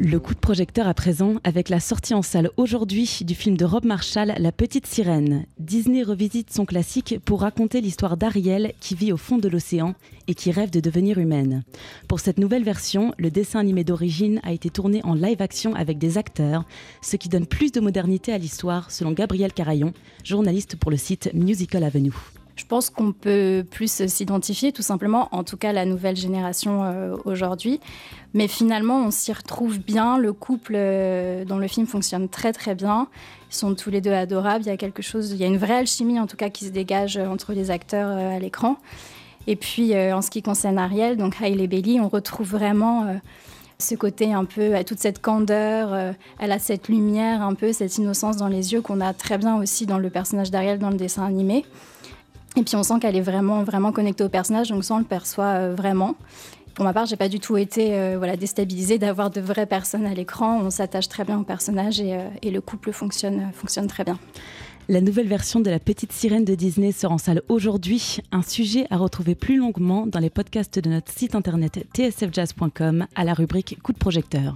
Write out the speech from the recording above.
Le coup de projecteur à présent avec la sortie en salle aujourd'hui du film de Rob Marshall La Petite Sirène. Disney revisite son classique pour raconter l'histoire d'Ariel qui vit au fond de l'océan et qui rêve de devenir humaine. Pour cette nouvelle version, le dessin animé d'origine a été tourné en live action avec des acteurs, ce qui donne plus de modernité à l'histoire selon Gabriel Carayon, journaliste pour le site Musical Avenue. Je pense qu'on peut plus s'identifier, tout simplement, en tout cas la nouvelle génération euh, aujourd'hui. Mais finalement, on s'y retrouve bien. Le couple euh, dans le film fonctionne très très bien. Ils sont tous les deux adorables. Il y a quelque chose, il y a une vraie alchimie en tout cas qui se dégage euh, entre les acteurs à l'écran. Et puis en ce qui concerne Ariel, donc Hailey Bailey, on retrouve vraiment ce côté un peu, toute cette candeur, elle a cette lumière, un peu cette innocence dans les yeux qu'on a très bien aussi dans le personnage d'Ariel dans le dessin animé. Et puis on sent qu'elle est vraiment, vraiment connectée au personnage, donc ça on le perçoit euh, vraiment. Pour ma part, j'ai pas du tout été euh, voilà, déstabilisée d'avoir de vraies personnes à l'écran. On s'attache très bien au personnage et, euh, et le couple fonctionne, fonctionne très bien. La nouvelle version de La Petite Sirène de Disney sort en salle aujourd'hui. Un sujet à retrouver plus longuement dans les podcasts de notre site internet tsfjazz.com à la rubrique Coup de projecteur.